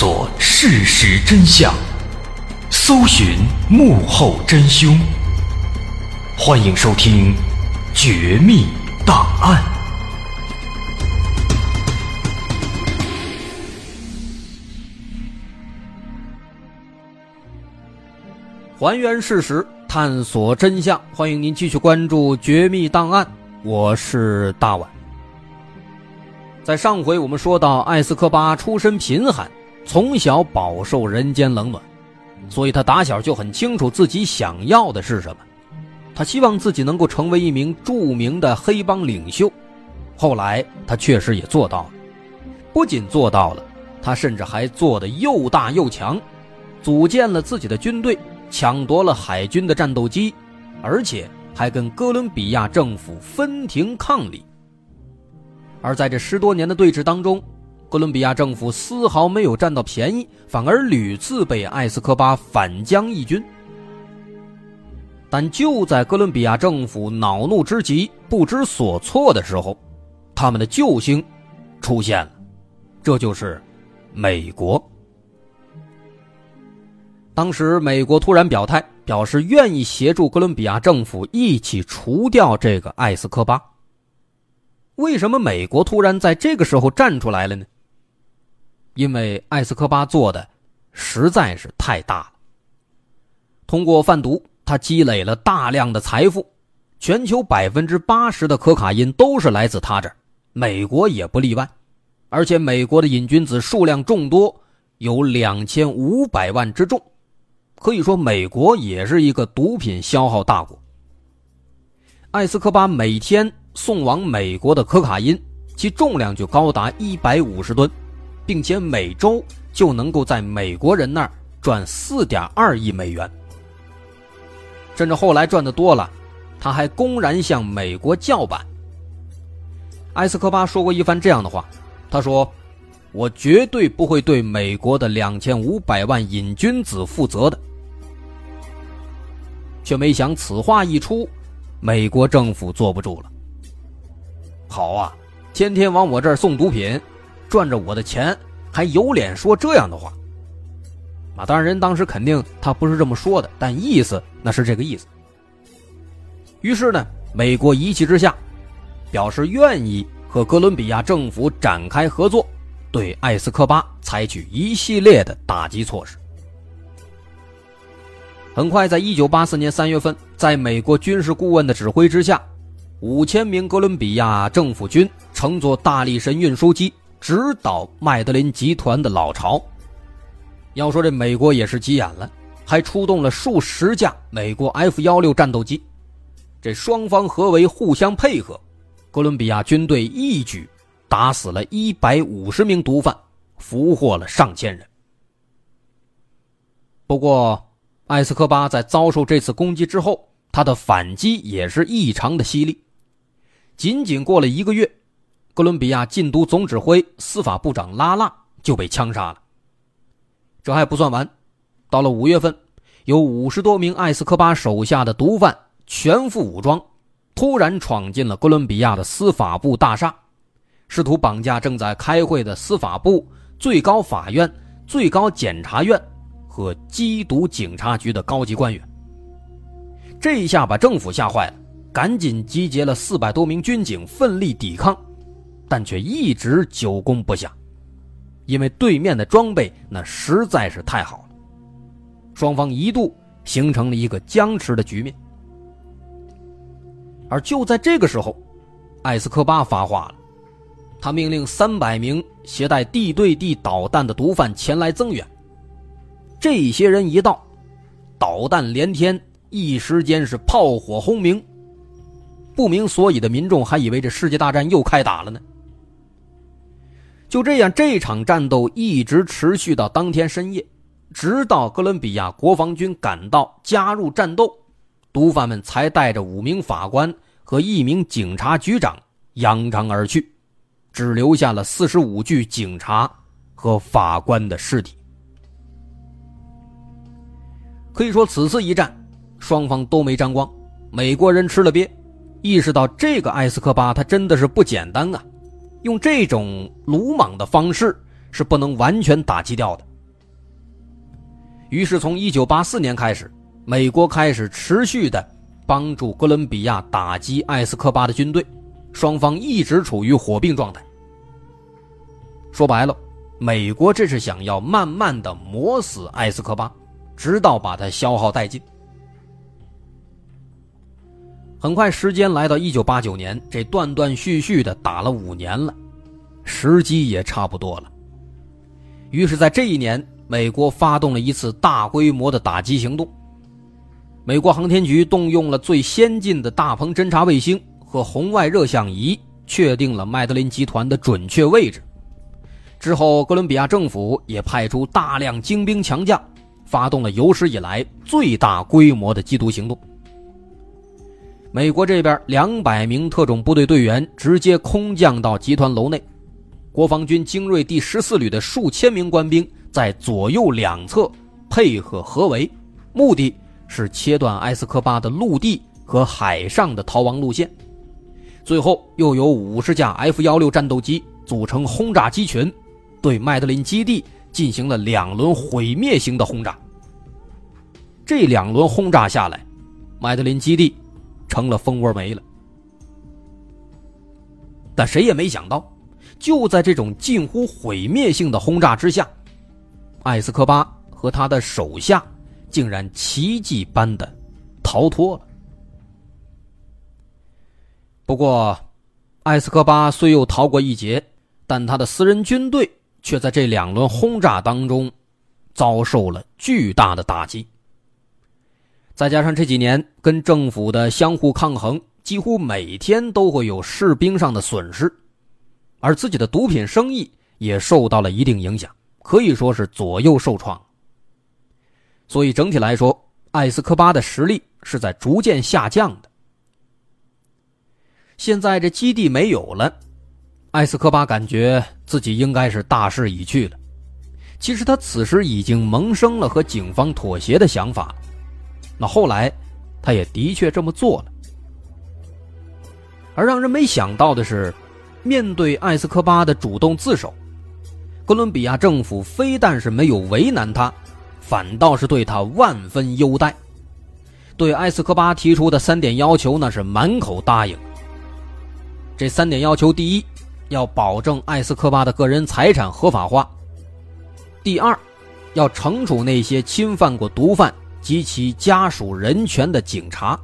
索事实真相，搜寻幕后真凶。欢迎收听《绝密档案》，还原事实，探索真相。欢迎您继续关注《绝密档案》，我是大碗。在上回我们说到，艾斯科巴出身贫寒，从小饱受人间冷暖，所以他打小就很清楚自己想要的是什么。他希望自己能够成为一名著名的黑帮领袖。后来他确实也做到了，不仅做到了，他甚至还做得又大又强，组建了自己的军队，抢夺了海军的战斗机，而且还跟哥伦比亚政府分庭抗礼。而在这十多年的对峙当中，哥伦比亚政府丝毫没有占到便宜，反而屡次被埃斯科巴反将一军。但就在哥伦比亚政府恼怒之极、不知所措的时候，他们的救星出现了，这就是美国。当时，美国突然表态，表示愿意协助哥伦比亚政府一起除掉这个艾斯科巴。为什么美国突然在这个时候站出来了呢？因为艾斯科巴做的实在是太大了。通过贩毒，他积累了大量的财富，全球百分之八十的可卡因都是来自他这儿，美国也不例外。而且美国的瘾君子数量众多，有两千五百万之众，可以说美国也是一个毒品消耗大国。艾斯科巴每天。送往美国的可卡因，其重量就高达一百五十吨，并且每周就能够在美国人那儿赚四点二亿美元。甚至后来赚的多了，他还公然向美国叫板。埃斯科巴说过一番这样的话，他说：“我绝对不会对美国的两千五百万瘾君子负责的。”却没想此话一出，美国政府坐不住了。好啊，天天往我这儿送毒品，赚着我的钱，还有脸说这样的话？啊，当然，人当时肯定他不是这么说的，但意思那是这个意思。于是呢，美国一气之下，表示愿意和哥伦比亚政府展开合作，对艾斯科巴采取一系列的打击措施。很快，在一九八四年三月份，在美国军事顾问的指挥之下。五千名哥伦比亚政府军乘坐大力神运输机直捣麦德林集团的老巢。要说这美国也是急眼了，还出动了数十架美国 F 幺六战斗机。这双方合围，互相配合，哥伦比亚军队一举打死了一百五十名毒贩，俘获了上千人。不过，艾斯科巴在遭受这次攻击之后，他的反击也是异常的犀利。仅仅过了一个月，哥伦比亚禁毒总指挥、司法部长拉拉就被枪杀了。这还不算完，到了五月份，有五十多名艾斯科巴手下的毒贩全副武装，突然闯进了哥伦比亚的司法部大厦，试图绑架正在开会的司法部、最高法院、最高检察院和缉毒警察局的高级官员。这一下把政府吓坏了。赶紧集结了四百多名军警，奋力抵抗，但却一直久攻不下，因为对面的装备那实在是太好了，双方一度形成了一个僵持的局面。而就在这个时候，艾斯科巴发话了，他命令三百名携带地对地导弹的毒贩前来增援。这些人一到，导弹连天，一时间是炮火轰鸣。不明所以的民众还以为这世界大战又开打了呢。就这样，这场战斗一直持续到当天深夜，直到哥伦比亚国防军赶到加入战斗，毒贩们才带着五名法官和一名警察局长扬长而去，只留下了四十五具警察和法官的尸体。可以说，此次一战，双方都没沾光，美国人吃了瘪。意识到这个埃斯科巴他真的是不简单啊，用这种鲁莽的方式是不能完全打击掉的。于是，从1984年开始，美国开始持续的帮助哥伦比亚打击埃斯科巴的军队，双方一直处于火并状态。说白了，美国这是想要慢慢的磨死埃斯科巴，直到把他消耗殆尽。很快，时间来到1989年，这断断续续的打了五年了，时机也差不多了。于是，在这一年，美国发动了一次大规模的打击行动。美国航天局动用了最先进的大鹏侦察卫星和红外热像仪，确定了麦德林集团的准确位置。之后，哥伦比亚政府也派出大量精兵强将，发动了有史以来最大规模的缉毒行动。美国这边两百名特种部队队员直接空降到集团楼内，国防军精锐第十四旅的数千名官兵在左右两侧配合合围，目的是切断埃斯科巴的陆地和海上的逃亡路线。最后，又有五十架 F 幺六战斗机组成轰炸机群，对麦德林基地进行了两轮毁灭性的轰炸。这两轮轰炸下来，麦德林基地。成了蜂窝煤了，但谁也没想到，就在这种近乎毁灭性的轰炸之下，艾斯科巴和他的手下竟然奇迹般的逃脱了。不过，艾斯科巴虽又逃过一劫，但他的私人军队却在这两轮轰炸当中遭受了巨大的打击。再加上这几年跟政府的相互抗衡，几乎每天都会有士兵上的损失，而自己的毒品生意也受到了一定影响，可以说是左右受创。所以整体来说，艾斯科巴的实力是在逐渐下降的。现在这基地没有了，艾斯科巴感觉自己应该是大势已去了。其实他此时已经萌生了和警方妥协的想法。那后来，他也的确这么做了。而让人没想到的是，面对艾斯科巴的主动自首，哥伦比亚政府非但是没有为难他，反倒是对他万分优待，对艾斯科巴提出的三点要求那是满口答应。这三点要求：第一，要保证艾斯科巴的个人财产合法化；第二，要惩处那些侵犯过毒贩。及其家属人权的警察。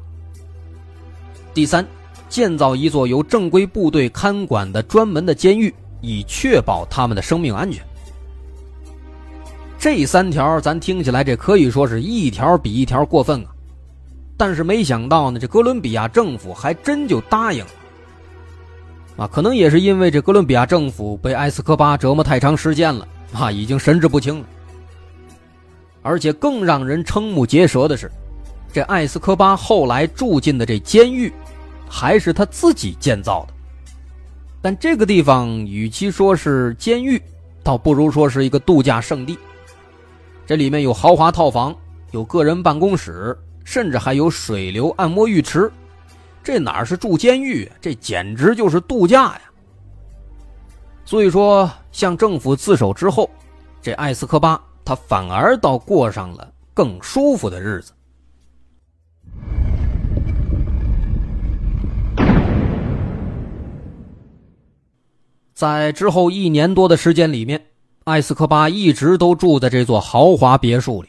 第三，建造一座由正规部队看管的专门的监狱，以确保他们的生命安全。这三条咱听起来这可以说是一条比一条过分啊！但是没想到呢，这哥伦比亚政府还真就答应了。啊，可能也是因为这哥伦比亚政府被埃斯科巴折磨太长时间了啊，已经神志不清了。而且更让人瞠目结舌的是，这艾斯科巴后来住进的这监狱，还是他自己建造的。但这个地方与其说是监狱，倒不如说是一个度假胜地。这里面有豪华套房，有个人办公室，甚至还有水流按摩浴池。这哪是住监狱？这简直就是度假呀！所以说，向政府自首之后，这艾斯科巴。他反而倒过上了更舒服的日子。在之后一年多的时间里面，艾斯科巴一直都住在这座豪华别墅里。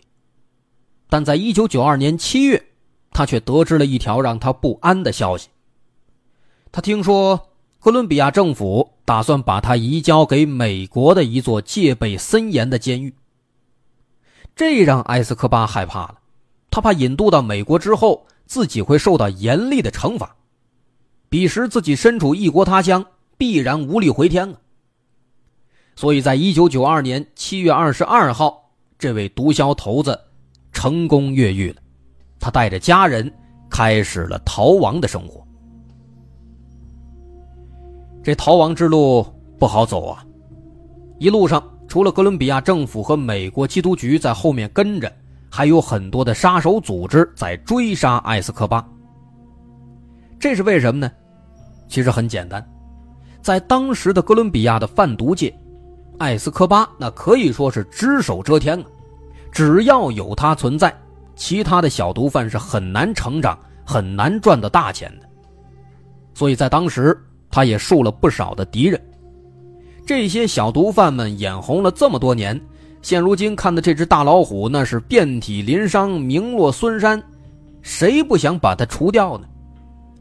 但在一九九二年七月，他却得知了一条让他不安的消息。他听说哥伦比亚政府打算把他移交给美国的一座戒备森严的监狱。这让埃斯科巴害怕了，他怕引渡到美国之后，自己会受到严厉的惩罚。彼时自己身处异国他乡，必然无力回天啊。所以在一九九二年七月二十二号，这位毒枭头子成功越狱了，他带着家人开始了逃亡的生活。这逃亡之路不好走啊，一路上。除了哥伦比亚政府和美国缉毒局在后面跟着，还有很多的杀手组织在追杀艾斯科巴。这是为什么呢？其实很简单，在当时的哥伦比亚的贩毒界，艾斯科巴那可以说是只手遮天啊，只要有他存在，其他的小毒贩是很难成长、很难赚到大钱的。所以在当时，他也树了不少的敌人。这些小毒贩们眼红了这么多年，现如今看的这只大老虎，那是遍体鳞伤、名落孙山，谁不想把它除掉呢？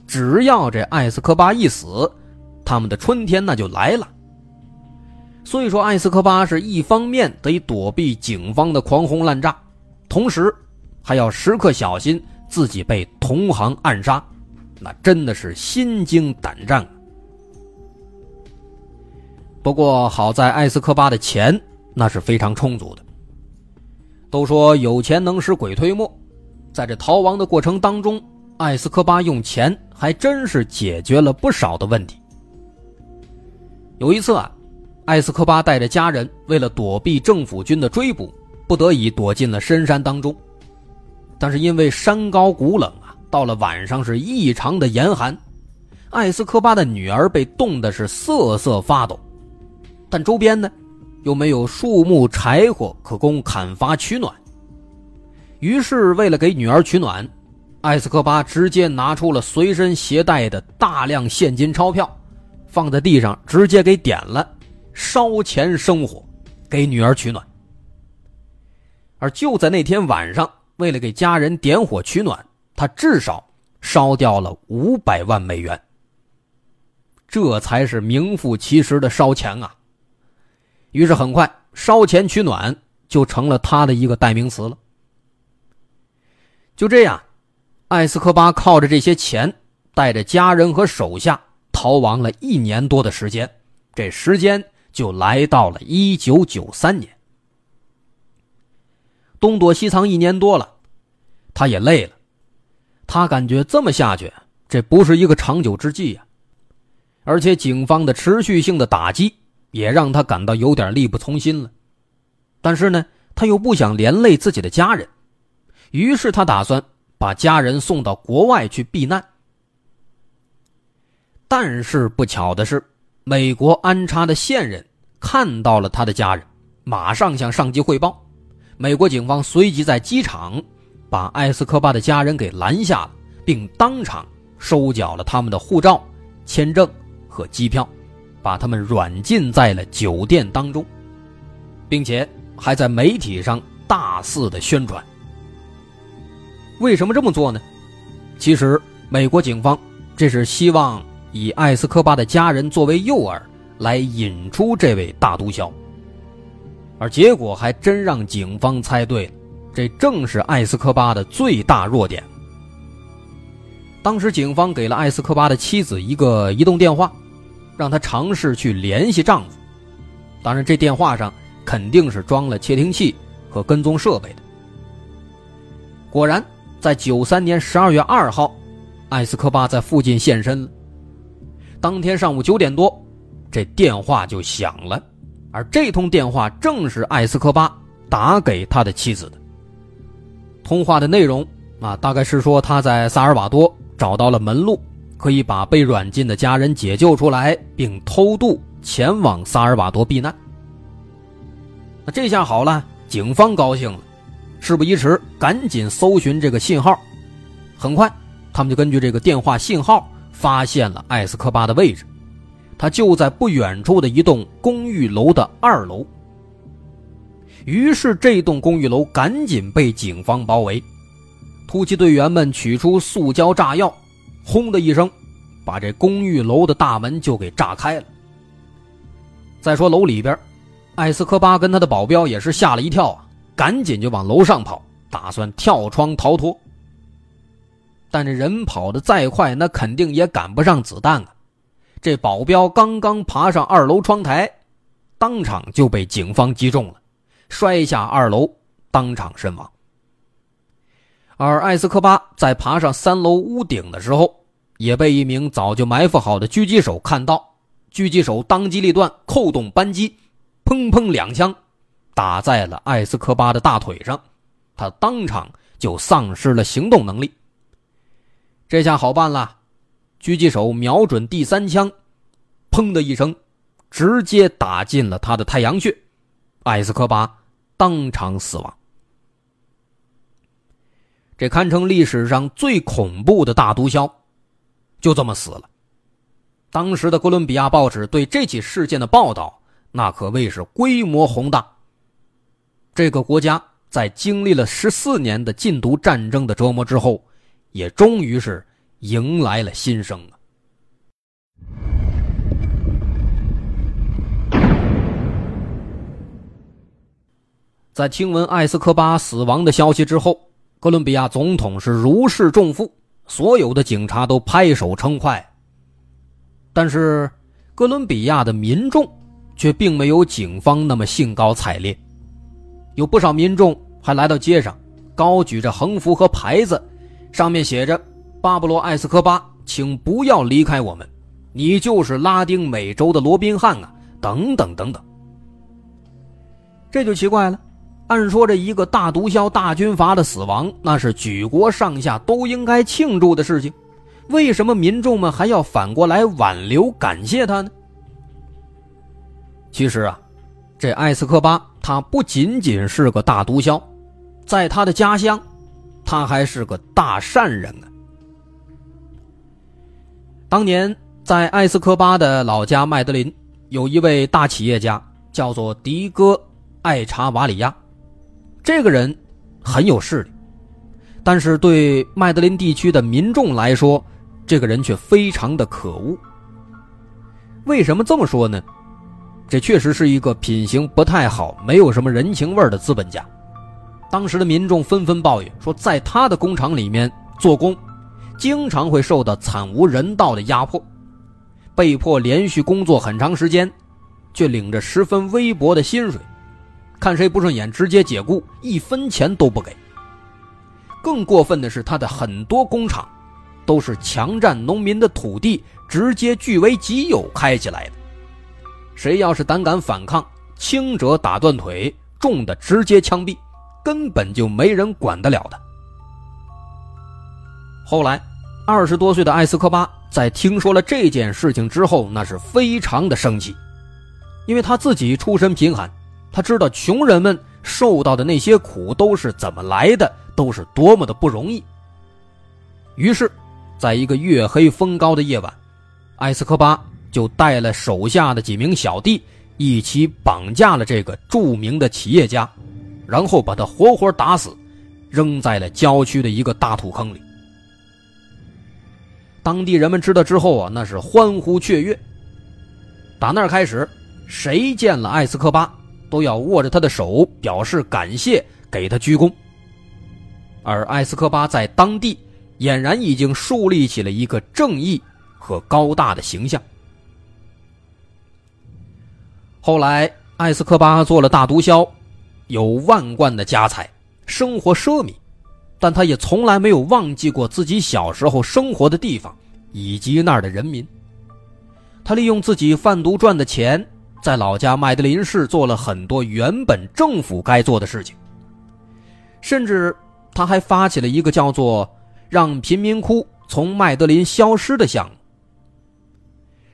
只要这艾斯科巴一死，他们的春天那就来了。所以说，艾斯科巴是一方面得躲避警方的狂轰滥炸，同时还要时刻小心自己被同行暗杀，那真的是心惊胆战。不过好在艾斯科巴的钱那是非常充足的。都说有钱能使鬼推磨，在这逃亡的过程当中，艾斯科巴用钱还真是解决了不少的问题。有一次啊。艾斯科巴带着家人，为了躲避政府军的追捕，不得已躲进了深山当中。但是因为山高谷冷啊，到了晚上是异常的严寒，艾斯科巴的女儿被冻得是瑟瑟发抖。但周边呢，又没有树木柴火可供砍伐取暖。于是为了给女儿取暖，艾斯科巴直接拿出了随身携带的大量现金钞票，放在地上，直接给点了。烧钱生火，给女儿取暖。而就在那天晚上，为了给家人点火取暖，他至少烧掉了五百万美元。这才是名副其实的烧钱啊！于是很快，烧钱取暖就成了他的一个代名词了。就这样，艾斯科巴靠着这些钱，带着家人和手下逃亡了一年多的时间。这时间。就来到了一九九三年，东躲西藏一年多了，他也累了，他感觉这么下去，这不是一个长久之计呀。而且警方的持续性的打击也让他感到有点力不从心了。但是呢，他又不想连累自己的家人，于是他打算把家人送到国外去避难。但是不巧的是。美国安插的线人看到了他的家人，马上向上级汇报。美国警方随即在机场把艾斯科巴的家人给拦下了，并当场收缴了他们的护照、签证和机票，把他们软禁在了酒店当中，并且还在媒体上大肆的宣传。为什么这么做呢？其实，美国警方这是希望。以艾斯科巴的家人作为诱饵，来引出这位大毒枭。而结果还真让警方猜对了，这正是艾斯科巴的最大弱点。当时警方给了艾斯科巴的妻子一个移动电话，让他尝试去联系丈夫。当然，这电话上肯定是装了窃听器和跟踪设备的。果然，在九三年十二月二号，艾斯科巴在附近现身了。当天上午九点多，这电话就响了，而这通电话正是艾斯科巴打给他的妻子的。通话的内容啊，大概是说他在萨尔瓦多找到了门路，可以把被软禁的家人解救出来，并偷渡前往萨尔瓦多避难。那这下好了，警方高兴了，事不宜迟，赶紧搜寻这个信号。很快，他们就根据这个电话信号。发现了艾斯科巴的位置，他就在不远处的一栋公寓楼的二楼。于是，这栋公寓楼赶紧被警方包围，突击队员们取出塑胶炸药，轰的一声，把这公寓楼的大门就给炸开了。再说楼里边，艾斯科巴跟他的保镖也是吓了一跳啊，赶紧就往楼上跑，打算跳窗逃脱。但这人跑得再快，那肯定也赶不上子弹啊！这保镖刚刚爬上二楼窗台，当场就被警方击中了，摔下二楼，当场身亡。而艾斯科巴在爬上三楼屋顶的时候，也被一名早就埋伏好的狙击手看到，狙击手当机立断，扣动扳机，砰砰两枪，打在了艾斯科巴的大腿上，他当场就丧失了行动能力。这下好办了，狙击手瞄准第三枪，砰的一声，直接打进了他的太阳穴，艾斯科巴当场死亡。这堪称历史上最恐怖的大毒枭，就这么死了。当时的哥伦比亚报纸对这起事件的报道，那可谓是规模宏大。这个国家在经历了十四年的禁毒战争的折磨之后，也终于是迎来了新生啊！在听闻艾斯科巴死亡的消息之后。哥伦比亚总统是如释重负，所有的警察都拍手称快。但是，哥伦比亚的民众却并没有警方那么兴高采烈，有不少民众还来到街上，高举着横幅和牌子，上面写着“巴布罗·埃斯科巴，请不要离开我们，你就是拉丁美洲的罗宾汉啊！”等等等等。这就奇怪了。按说，这一个大毒枭、大军阀的死亡，那是举国上下都应该庆祝的事情，为什么民众们还要反过来挽留、感谢他呢？其实啊，这艾斯科巴他不仅仅是个大毒枭，在他的家乡，他还是个大善人啊。当年在艾斯科巴的老家麦德林，有一位大企业家，叫做迪戈·艾查瓦里亚。这个人很有势力，但是对麦德林地区的民众来说，这个人却非常的可恶。为什么这么说呢？这确实是一个品行不太好、没有什么人情味的资本家。当时的民众纷纷抱怨说，在他的工厂里面做工，经常会受到惨无人道的压迫，被迫连续工作很长时间，却领着十分微薄的薪水。看谁不顺眼，直接解雇，一分钱都不给。更过分的是，他的很多工厂都是强占农民的土地，直接据为己有开起来的。谁要是胆敢反抗，轻者打断腿，重的直接枪毙，根本就没人管得了他。后来，二十多岁的艾斯科巴在听说了这件事情之后，那是非常的生气，因为他自己出身贫寒。他知道穷人们受到的那些苦都是怎么来的，都是多么的不容易。于是，在一个月黑风高的夜晚，艾斯科巴就带了手下的几名小弟一起绑架了这个著名的企业家，然后把他活活打死，扔在了郊区的一个大土坑里。当地人们知道之后啊，那是欢呼雀跃。打那儿开始，谁见了艾斯科巴？都要握着他的手表示感谢，给他鞠躬。而埃斯科巴在当地俨然已经树立起了一个正义和高大的形象。后来，艾斯科巴做了大毒枭，有万贯的家财，生活奢靡，但他也从来没有忘记过自己小时候生活的地方以及那儿的人民。他利用自己贩毒赚的钱。在老家麦德林市做了很多原本政府该做的事情，甚至他还发起了一个叫做“让贫民窟从麦德林消失”的项目。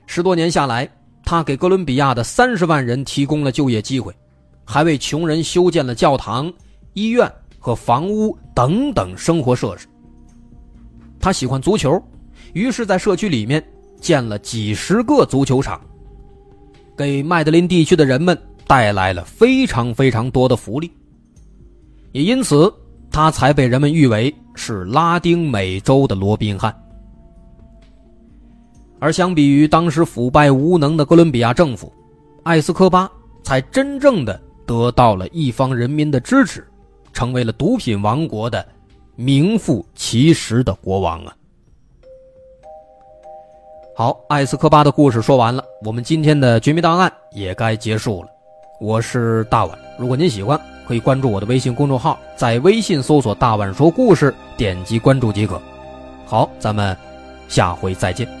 十多年下来，他给哥伦比亚的三十万人提供了就业机会，还为穷人修建了教堂、医院和房屋等等生活设施。他喜欢足球，于是，在社区里面建了几十个足球场。给麦德林地区的人们带来了非常非常多的福利，也因此他才被人们誉为是拉丁美洲的罗宾汉。而相比于当时腐败无能的哥伦比亚政府，埃斯科巴才真正的得到了一方人民的支持，成为了毒品王国的名副其实的国王啊！好，艾斯科巴的故事说完了，我们今天的绝密档案也该结束了。我是大碗，如果您喜欢，可以关注我的微信公众号，在微信搜索“大碗说故事”，点击关注即可。好，咱们下回再见。